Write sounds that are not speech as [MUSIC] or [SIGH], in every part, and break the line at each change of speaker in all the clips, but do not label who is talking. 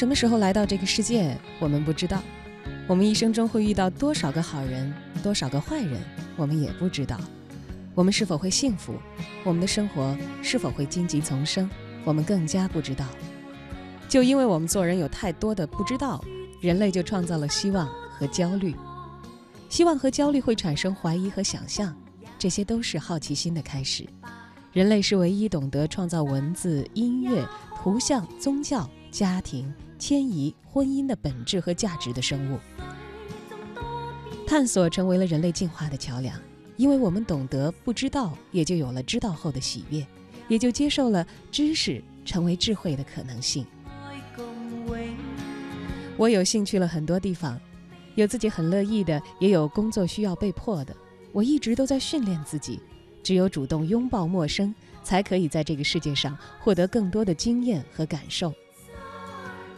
什么时候来到这个世界，我们不知道。我们一生中会遇到多少个好人，多少个坏人，我们也不知道。我们是否会幸福，我们的生活是否会荆棘丛生，我们更加不知道。就因为我们做人有太多的不知道，人类就创造了希望和焦虑。希望和焦虑会产生怀疑和想象，这些都是好奇心的开始。人类是唯一懂得创造文字、音乐、图像、宗教、家庭、迁移、婚姻的本质和价值的生物。探索成为了人类进化的桥梁，因为我们懂得不知道，也就有了知道后的喜悦，也就接受了知识成为智慧的可能性。我有幸去了很多地方，有自己很乐意的，也有工作需要被迫的。我一直都在训练自己，只有主动拥抱陌生，才可以在这个世界上获得更多的经验和感受。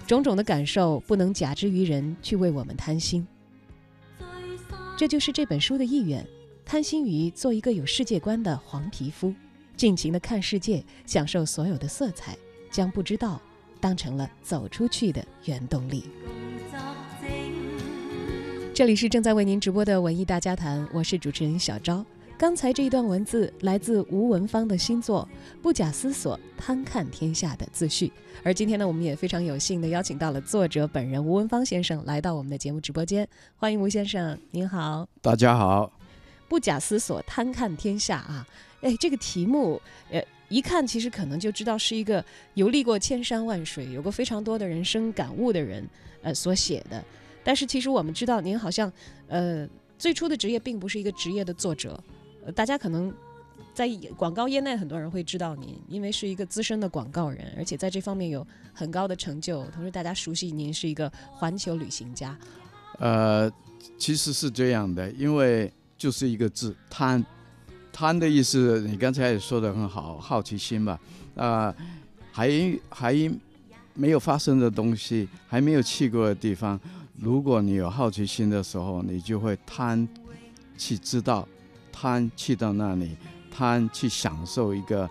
种种的感受不能假之于人，去为我们贪心。这就是这本书的意愿，贪心于做一个有世界观的黄皮肤，尽情的看世界，享受所有的色彩，将不知道当成了走出去的原动力。这里是正在为您直播的文艺大家谈，我是主持人小昭。刚才这一段文字来自吴文芳的新作《不假思索贪看天下》的自序。而今天呢，我们也非常有幸的邀请到了作者本人吴文芳先生来到我们的节目直播间，欢迎吴先生，您好。
大家好，
不假思索贪看天下啊！哎，这个题目，呃，一看其实可能就知道是一个游历过千山万水、有过非常多的人生感悟的人，呃，所写的。但是其实我们知道，您好像，呃，最初的职业并不是一个职业的作者，呃，大家可能在广告业内很多人会知道您，因为是一个资深的广告人，而且在这方面有很高的成就。同时，大家熟悉您是一个环球旅行家。
呃，其实是这样的，因为就是一个字贪，贪的意思，你刚才也说的很好，好奇心吧，啊、还还没有发生的东西，还没有去过的地方，如果你有好奇心的时候，你就会贪去知道，贪去到那里，贪去享受一个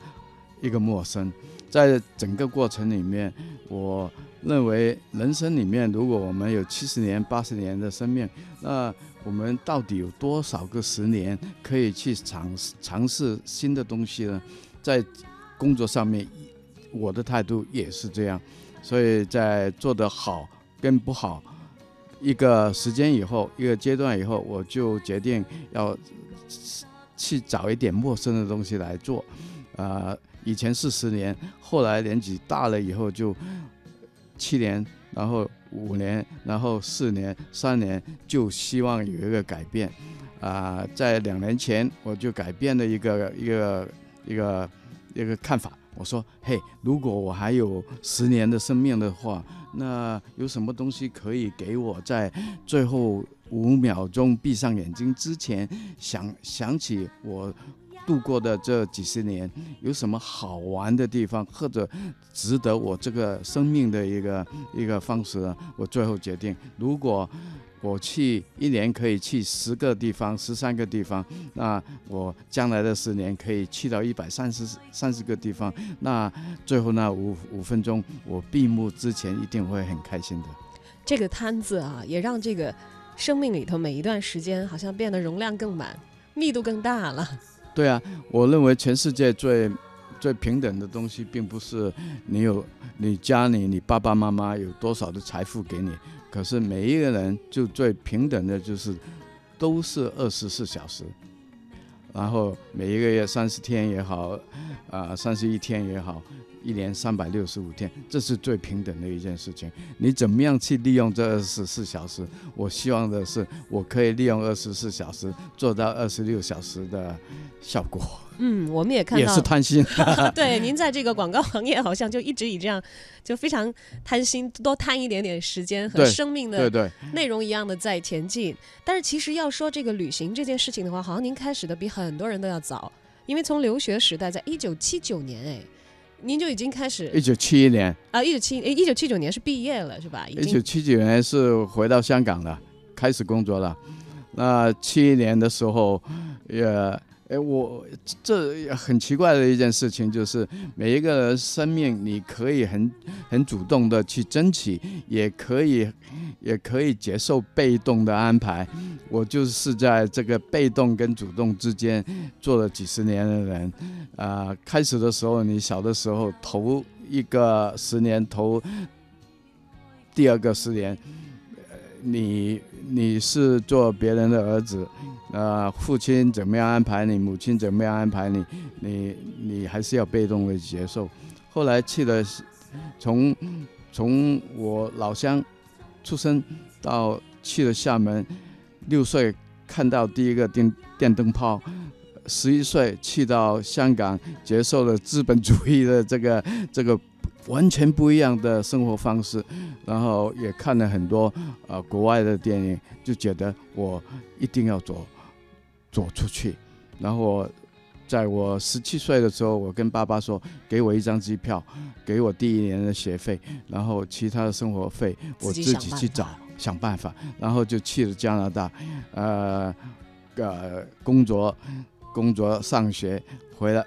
一个陌生，在整个过程里面，我认为人生里面，如果我们有七十年、八十年的生命，那我们到底有多少个十年可以去尝试尝试新的东西呢？在工作上面，我的态度也是这样，所以在做得好跟不好，一个时间以后，一个阶段以后，我就决定要去找一点陌生的东西来做，啊、以前是十年，后来年纪大了以后就七年，然后五年，然后四年、三年，就希望有一个改变。啊、在两年前我就改变了一个一个一个一个看法。我说：“嘿，如果我还有十年的生命的话，那有什么东西可以给我在最后五秒钟闭上眼睛之前想想起我度过的这几十年有什么好玩的地方，或者值得我这个生命的一个一个方式？我最后决定，如果我去一年可以去十个地方、十三个地方，那我将来的十年可以去到一百三十三十个地方。那最后那五五分钟，我闭幕之前一定会很开心的。
这个摊子啊，也让这个生命里头每一段时间好像变得容量更满，密度更大了。
对啊，我认为全世界最最平等的东西，并不是你有你家里你爸爸妈妈有多少的财富给你，可是每一个人就最平等的就是都是二十四小时，然后每一个月三十天也好，啊三十一天也好，一年三百六十五天，这是最平等的一件事情。你怎么样去利用这二十四小时？我希望的是，我可以利用二十四小时做到二十六小时的效果，
嗯，我们也看到
也是贪心。[LAUGHS] [LAUGHS]
对，您在这个广告行业好像就一直以这样，就非常贪心，多贪一点点时间和生命的
对对，
内容一样的在前进。但是其实要说这个旅行这件事情的话，好像您开始的比很多人都要早，因为从留学时代，在一九七九年，哎，您就已经开始
一九七一年，
啊，一九七一九七九年是毕业了是吧？
一九七九年是回到香港了，开始工作了。那七一年的时候，也，哎，我这很奇怪的一件事情就是，每一个人生命你可以很很主动的去争取，也可以也可以接受被动的安排。我就是在这个被动跟主动之间做了几十年的人。啊、开始的时候，你小的时候头一个十年头。第二个十年，呃你你是做别人的儿子，呃，父亲怎么样安排你，母亲怎么样安排你，你你还是要被动的接受。后来去了，从从我老乡出生到去了厦门，六岁看到第一个电电灯泡。十一岁去到香港，接受了资本主义的这个这个完全不一样的生活方式，然后也看了很多呃国外的电影，就觉得我一定要走走出去。然后我在我十七岁的时候，我跟爸爸说，给我一张机票，给我第一年的学费，然后其他的生活费我自
己
去找想办法，然后就去了加拿大，呃呃工作工作上学回来，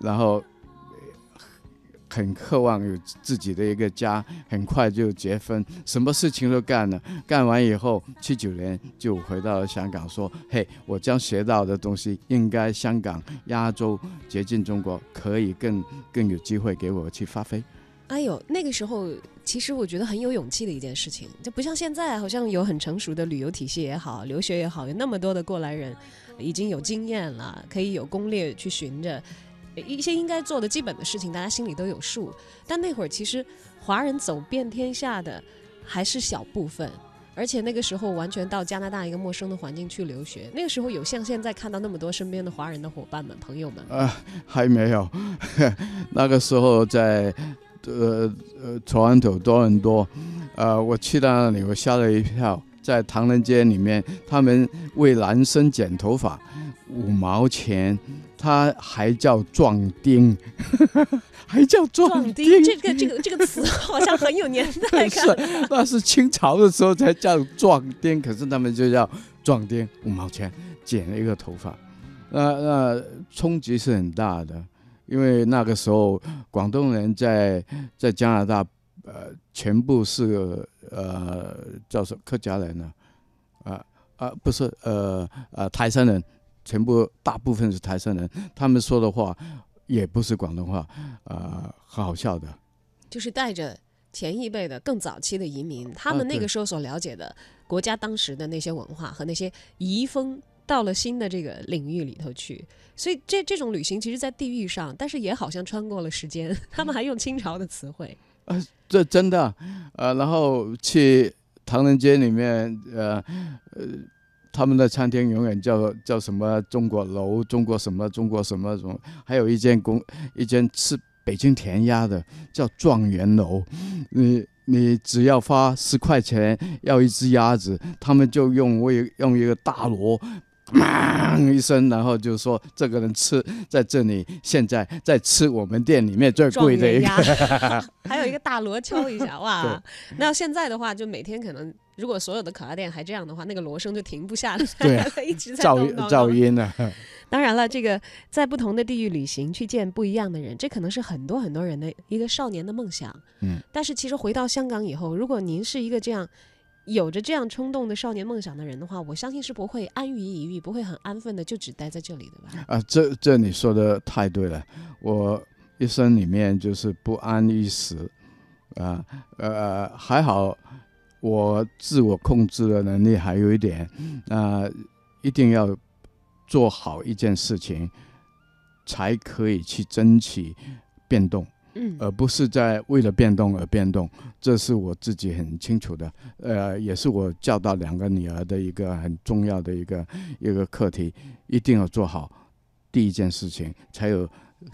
然后很渴望有自己的一个家，很快就结婚，什么事情都干了。干完以后，七九年就回到了香港，说：“嘿，我将学到的东西，应该香港、亚洲、接近中国，可以更更有机会给我去发挥。
哎呦，那个时候其实我觉得很有勇气的一件事情，就不像现在，好像有很成熟的旅游体系也好，留学也好，有那么多的过来人已经有经验了，可以有攻略去寻着一些应该做的基本的事情，大家心里都有数。但那会儿其实华人走遍天下的还是小部分。而且那个时候完全到加拿大一个陌生的环境去留学，那个时候有像现在看到那么多身边的华人的伙伴们、朋友们吗，
啊，还没有，[LAUGHS] 那个时候在呃呃 Toronto 多伦多，呃，我去到那里，我吓了一跳，在唐人街里面，他们为男生剪头发五毛钱，他还叫壮丁，[LAUGHS] 还叫壮
壮丁这个这个这个词 [LAUGHS] 好像很有年代感。[LAUGHS]
是，那是清朝的时候才叫壮丁，可是他们就叫壮丁，五毛钱剪了一个头发，那那冲击是很大的，因为那个时候广东人在在加拿大，呃，全部是呃叫什么客家人呢、啊？啊不是，呃呃台山人，全部大部分是台山人，他们说的话也不是广东话，呃，很好笑的。
就是带着前一辈的更早期的移民，他们那个时候所了解的国家当时的那些文化和那些遗风，到了新的这个领域里头去。所以这这种旅行，其实，在地域上，但是也好像穿过了时间。他们还用清朝的词汇，呃
这真的，呃，然后去唐人街里面，呃呃，他们的餐厅永远叫叫什么中国楼、中国什么、中国什么什么，还有一间公一间吃北京填鸭的叫状元楼，你你只要花十块钱要一只鸭子，他们就用为用一个大锣。砰一声，然后就说这个人吃在这里，现在在吃我们店里面最贵的一
元
个
鸭，[LAUGHS] 还有一个大锣敲一下，哇！[LAUGHS] 那现在的话，就每天可能如果所有的烤鸭店还这样的话，那个锣声就停不下来，
对啊 [LAUGHS]
一直在
噪
咚咚
噪
咚
音啊。
当然了，这个在不同的地域旅行，去见不一样的人，这可能是很多很多人的一个少年的梦想。
嗯，
但是其实回到香港以后，如果您是一个这样有着这样冲动的少年梦想的人的话，我相信是不会安于一隅，不会很安分的就只待在这里的吧？
啊，这这你说的太对了，我一生里面就是不安于死，啊呃还好，我自我控制的能力还有一点，那、一定要做好一件事情，才可以去争取变动。
嗯
而不是在为了变动而变动，这是我自己很清楚的。呃，也是我教导两个女儿的一个很重要的一个一个课题，一定要做好第一件事情，才有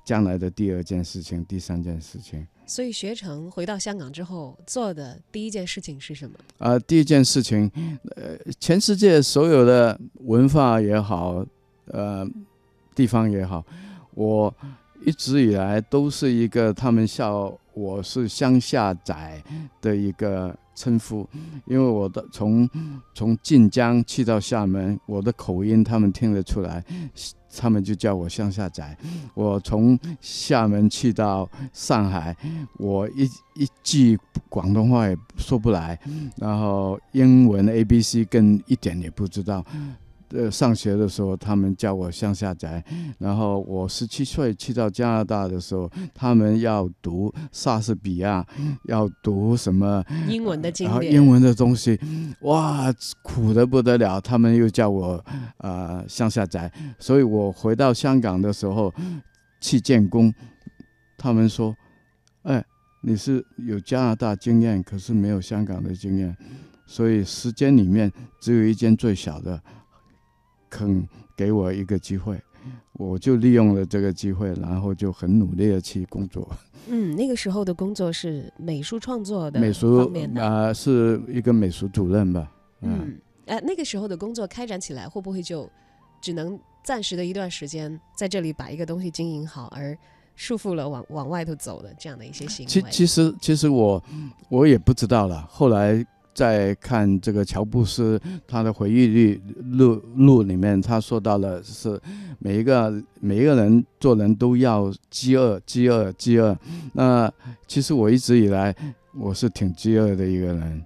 将来的第二件事情、第三件事情。
所以学成回到香港之后做的第一件事情是什么？
啊、第一件事情，呃，全世界所有的文化也好，呃，地方也好，我一直以来都是一个他们笑我是乡下仔的一个称呼，因为我的从从晋江去到厦门，我的口音他们听得出来，他们就叫我乡下仔。我从厦门去到上海，我一一句广东话也说不来，然后英文 A B C 更一点也不知道。呃，上学的时候他们叫我乡下宅，然后我十七岁去到加拿大的时候，他们要读莎士比亚，要读什么
英文的经典，
英文的东西，哇，苦的不得了。他们又叫我呃乡下宅，所以我回到香港的时候去建工，他们说，哎，你是有加拿大经验，可是没有香港的经验，所以时间里面只有一间最小的，肯给我一个机会。我就利用了这个机会，然后就很努力的去工作。
嗯，那个时候的工作是美术创作的
美术
方面的，
啊、是一个美术主任吧。嗯
嗯，哎、那个时候的工作开展起来，会不会就只能暂时的一段时间在这里把一个东西经营好，而束缚了往往外头走的这样的一些行为？
其其实其实我我也不知道了。后来再看这个乔布斯他的回忆录录录里面，他说到了是每一个每一个人做人都要饥饿饥饿饥饿。那其实我一直以来我是挺饥饿的一个人。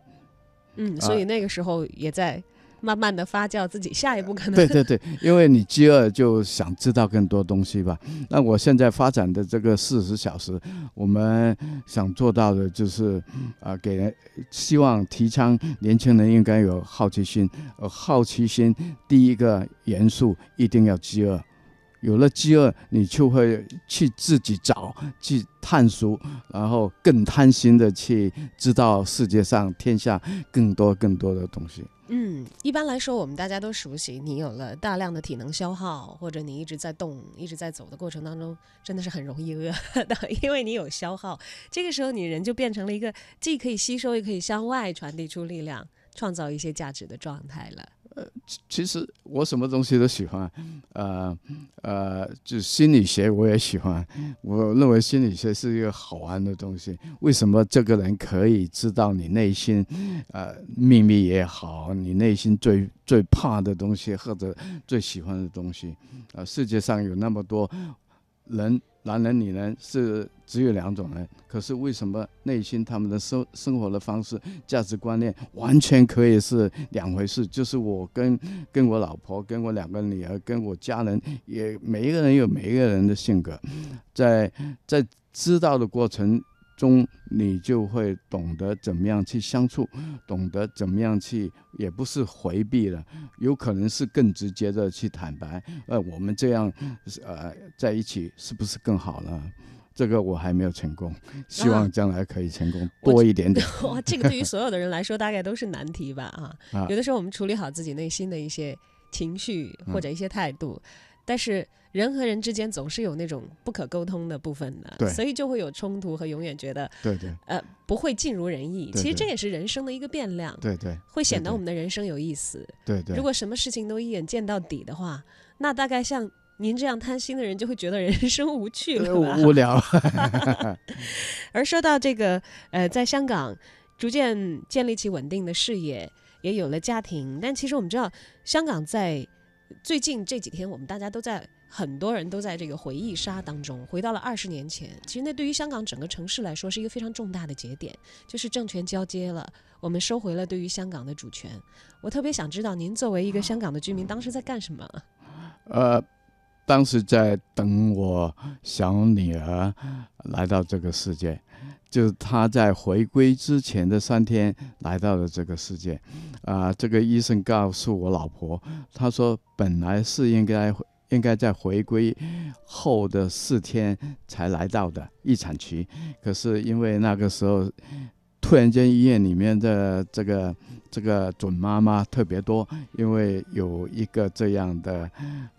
嗯，所以那个时候也在慢慢的发酵自己下一步可能
对对对，因为你饥饿就想知道更多东西吧。那我现在发展的这个四十小时，我们想做到的就是，啊、给人希望提倡年轻人应该有好奇心，呃，好奇心第一个元素一定要饥饿。有了饥饿，你就会去自己找、去探索，然后更贪心的去知道世界上、天下更多更多的东西。
嗯，一般来说，我们大家都熟悉，你有了大量的体能消耗，或者你一直在动、一直在走的过程当中，真的是很容易饿 [LAUGHS] 的，因为你有消耗。这个时候，你人就变成了一个既可以吸收，也可以向外传递出力量，创造一些价值的状态了。
其实我什么东西都喜欢，呃呃，就心理学我也喜欢。我认为心理学是一个好玩的东西。为什么这个人可以知道你内心，呃，秘密也好，你内心最最怕的东西或者最喜欢的东西？啊、世界上有那么多人，男人、女人是只有两种人，可是为什么内心他们的生生活的方式、价值观念完全可以是两回事？就是我跟跟我老婆、跟我两个女儿、跟我家人，也每一个人有每一个人的性格，在在知道的过程中，你就会懂得怎么样去相处，懂得怎么样去，也不是回避了，有可能是更直接的去坦白。呃，我们这样呃在一起是不是更好呢？这个我还没有成功，希望将来可以成功
我
多一点点。[LAUGHS]
哇，这个对于所有的人来说，大概都是难题吧？啊，[LAUGHS]
啊
有的时候我们处理好自己内心的一些情绪
嗯
或者一些态度，但是人和人之间总是有那种不可沟通的部分的，
对
所以就会有冲突和永远觉得
对对
呃不会尽如人意。其实这也是人生的一个变量，
对对
会显得我们的人生有意思。
对对。
如果什么事情都一眼见到底的话，那大概像您这样贪心的人就会觉得人生无趣了 [LAUGHS]
无聊，[LAUGHS]
而说到这个，呃，在香港逐渐建立起稳定的事业，也有了家庭，但其实我们知道，香港在最近这几天，我们大家都在很多人都在这个回忆杀当中，回到了二十年前。其实那对于香港整个城市来说是一个非常重大的节点，就是政权交接了，我们收回了对于香港的主权。我特别想知道，您作为一个香港的居民，当时在干什么？[LAUGHS]
呃，当时在等我小女儿来到这个世界，就是他在回归之前的三天来到了这个世界。啊、这个医生告诉我老婆，他说本来是应该应该在回归后的四天才来到的一产期，可是因为那个时候突然间医院里面的这个这个准妈妈特别多，因为有一个这样的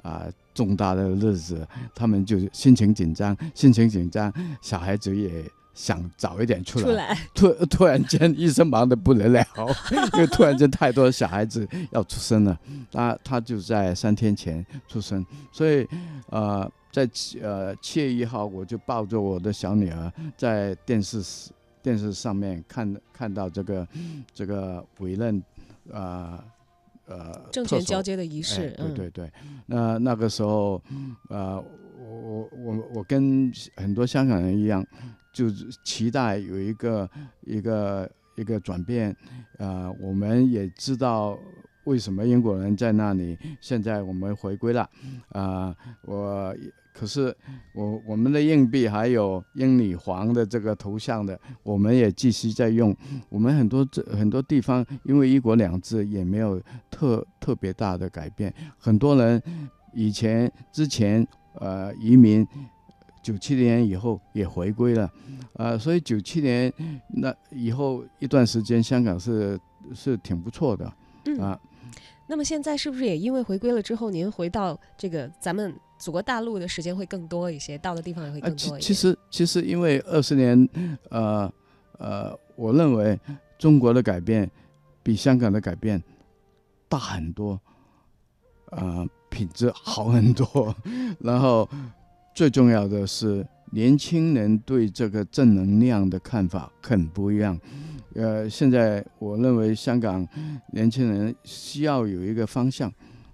啊、重大的日子，他们就心情紧张，心情紧张，小孩子也想早一点出来。
出来，[LAUGHS]
突突然间，医生忙得不得了，[LAUGHS] 因为突然间太多小孩子要出生了，他他就在三天前出生，所以呃，在七呃七月一号，我就抱着我的小女儿在电视电视上面看看到这个这个委任呃呃
政权交接的仪式，
对对对，那那个时候，呃，我我我我跟很多香港人一样，就是期待有一个一个一个转变，呃，我们也知道为什么英国人在那里，现在我们回归了，啊、我可是我我们的硬币还有英女皇的这个头像的，我们也继续在用。我们很多这很多地方，因为一国两制也没有特特别大的改变，很多人以前之前呃移民。九七年以后也回归了，呃，所以九七年那以后一段时间，香港是是挺不错的。
嗯。
啊。
那么现在是不是也因为回归了之后，您回到这个咱们祖国大陆的时间会更多一些，到的地方也会更多一些？
其实其实因为二十年，呃呃，我认为中国的改变比香港的改变大很多，呃，品质好很多，[LAUGHS] 然后最重要的是年轻人对这个正能量的看法很不一样。呃，现在我认为香港年轻人需要有一个方向，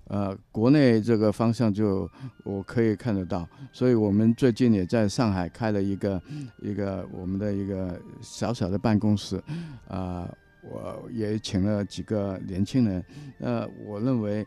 呃，国内这个方向就我可以看得到，所以我们最近也在上海开了一个一个我们的一个小小的办公室，啊、我也请了几个年轻人，呃，我认为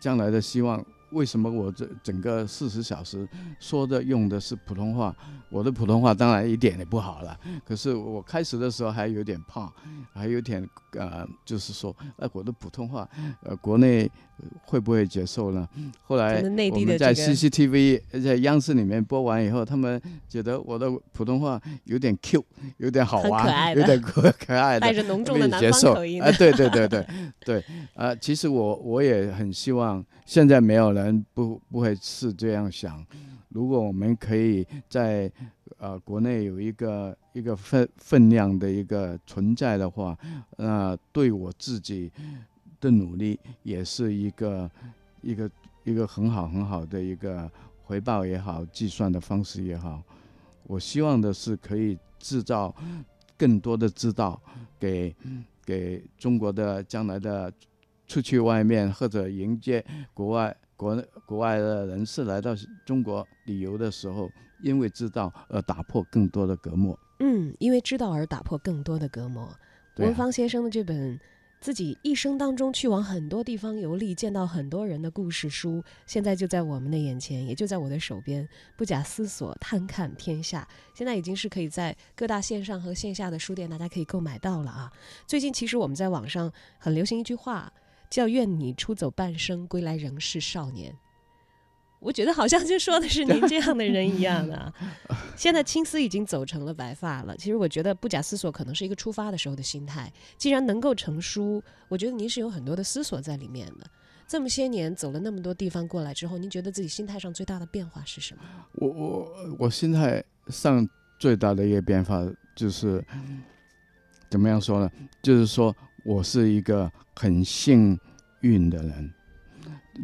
将来的希望。为什么我这整个四十小时说的用的是普通话？我的普通话当然一点也不好了，可是我开始的时候还有点怕，还有点呃，就是说，哎，我的普通话，呃，国内呃会不会接受呢？后来我们在 CCTV 在央视里面播完以后，他们觉得我的普通话有点 Q，有点好玩，有点可可爱的
带，着浓重的南方口音的
啊，对对对对对，啊，其实我我也很希望，现在没有人不不会是这样想。如果我们可以在呃国内有一个一个分分量的一个存在的话，那对我自己的努力也是一个一个一个很好很好的一个回报也好，计算的方式也好。我希望的是可以制造更多的知道给给中国的将来的出去外面或者迎接国外国国外的人士来到中国旅游的时候，因为知道而打破更多的隔膜。
嗯，因为知道而打破更多的隔膜。
啊
文芳先生的这本自己一生当中去往很多地方游历，见到很多人的故事书，现在就在我们的眼前，也就在我的手边，不假思索，探看天下。现在已经是可以在各大线上和线下的书店，大家可以购买到了啊。最近其实我们在网上很流行一句话，叫“愿你出走半生，归来仍是少年”。我觉得好像就说的是您这样的人一样的、啊。[LAUGHS] 现在青丝已经走成了白发了，其实我觉得不假思索可能是一个出发的时候的心态。既然能够成书，我觉得您是有很多的思索在里面的。这么些年走了那么多地方过来之后，您觉得自己心态上最大的变化是什么？
我我我心态上最大的一个变化就是，怎么样说呢？就是说我是一个很幸运的人。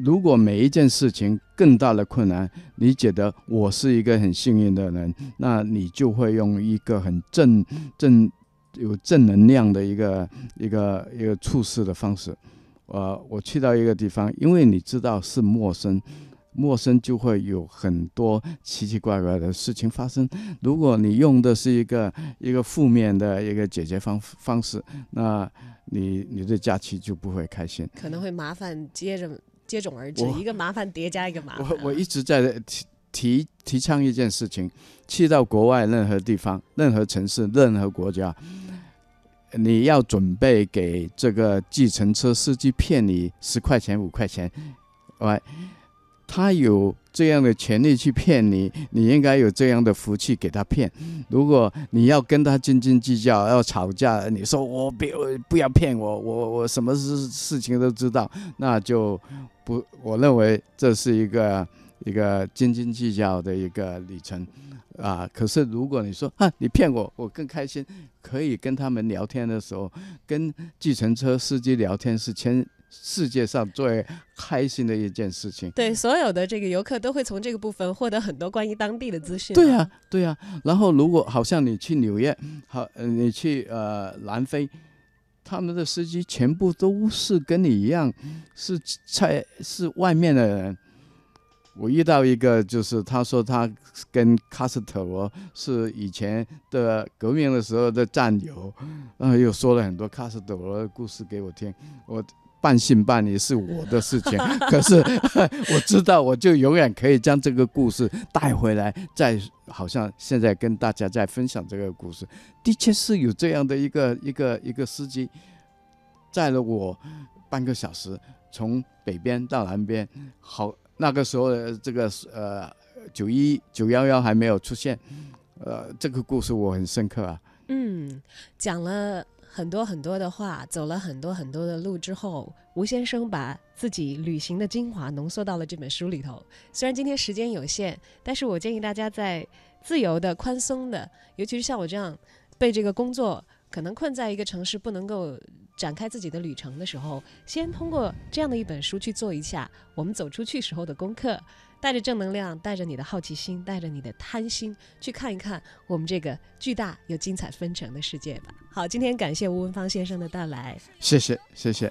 如果每一件事情更大的困难，你觉得我是一个很幸运的人，那你就会用一个很正正有正能量的一个一个一个处事的方式。呃，我去到一个地方，因为你知道是陌生，陌生就会有很多奇奇怪怪的事情发生。如果你用的是一个一个负面的一个解决方方式，那你你的假期就不会开心。
可能会麻烦接着接踵而至，一个麻烦叠加一个麻烦啊。
我我一直在提提提倡一件事情：去到国外任何地方、任何城市、任何国家，你要准备给这个计程车司机骗你十块钱、五块钱，喂，他有这样的权利去骗你，你应该有这样的福气给他骗。如果你要跟他斤斤计较，要吵架，你说我别不要骗我，我我什么事事情都知道，那就不，我认为这是一个一个斤斤计较的一个里程啊。可是如果你说啊，你骗我，我更开心，可以跟他们聊天的时候，跟计程车司机聊天是千世界上最开心的一件事情。
对，所有的这个游客都会从这个部分获得很多关于当地的资讯。
对呀、对呀、然后如果好像你去纽约，好，呃你去呃南非，他们的司机全部都是跟你一样，是在是外面的人。我遇到一个，就是他说他跟卡斯特罗是以前的革命的时候的战友，然后又说了很多卡斯特罗的故事给我听。我半信半疑是我的事情，[LAUGHS] 可是 [LAUGHS] 我知道，我就永远可以将这个故事带回来，再好像现在跟大家在分享这个故事，的确是有这样的一个一个一个司机载了我半个小时，从北边到南边，好那个时候这个呃九一九幺幺还没有出现，呃，这个故事我很深刻啊。
嗯，讲了很多很多的话，走了很多很多的路之后，吴先生把自己旅行的精华浓缩到了这本书里头。虽然今天时间有限，但是我建议大家在自由的、宽松的，尤其是像我这样被这个工作可能困在一个城市不能够展开自己的旅程的时候，先通过这样的一本书去做一下我们走出去时候的功课。带着正能量，带着你的好奇心，带着你的贪心，去看一看我们这个巨大又精彩纷呈的世界吧。好，今天感谢吴文芳先生的到来。
谢谢，谢谢。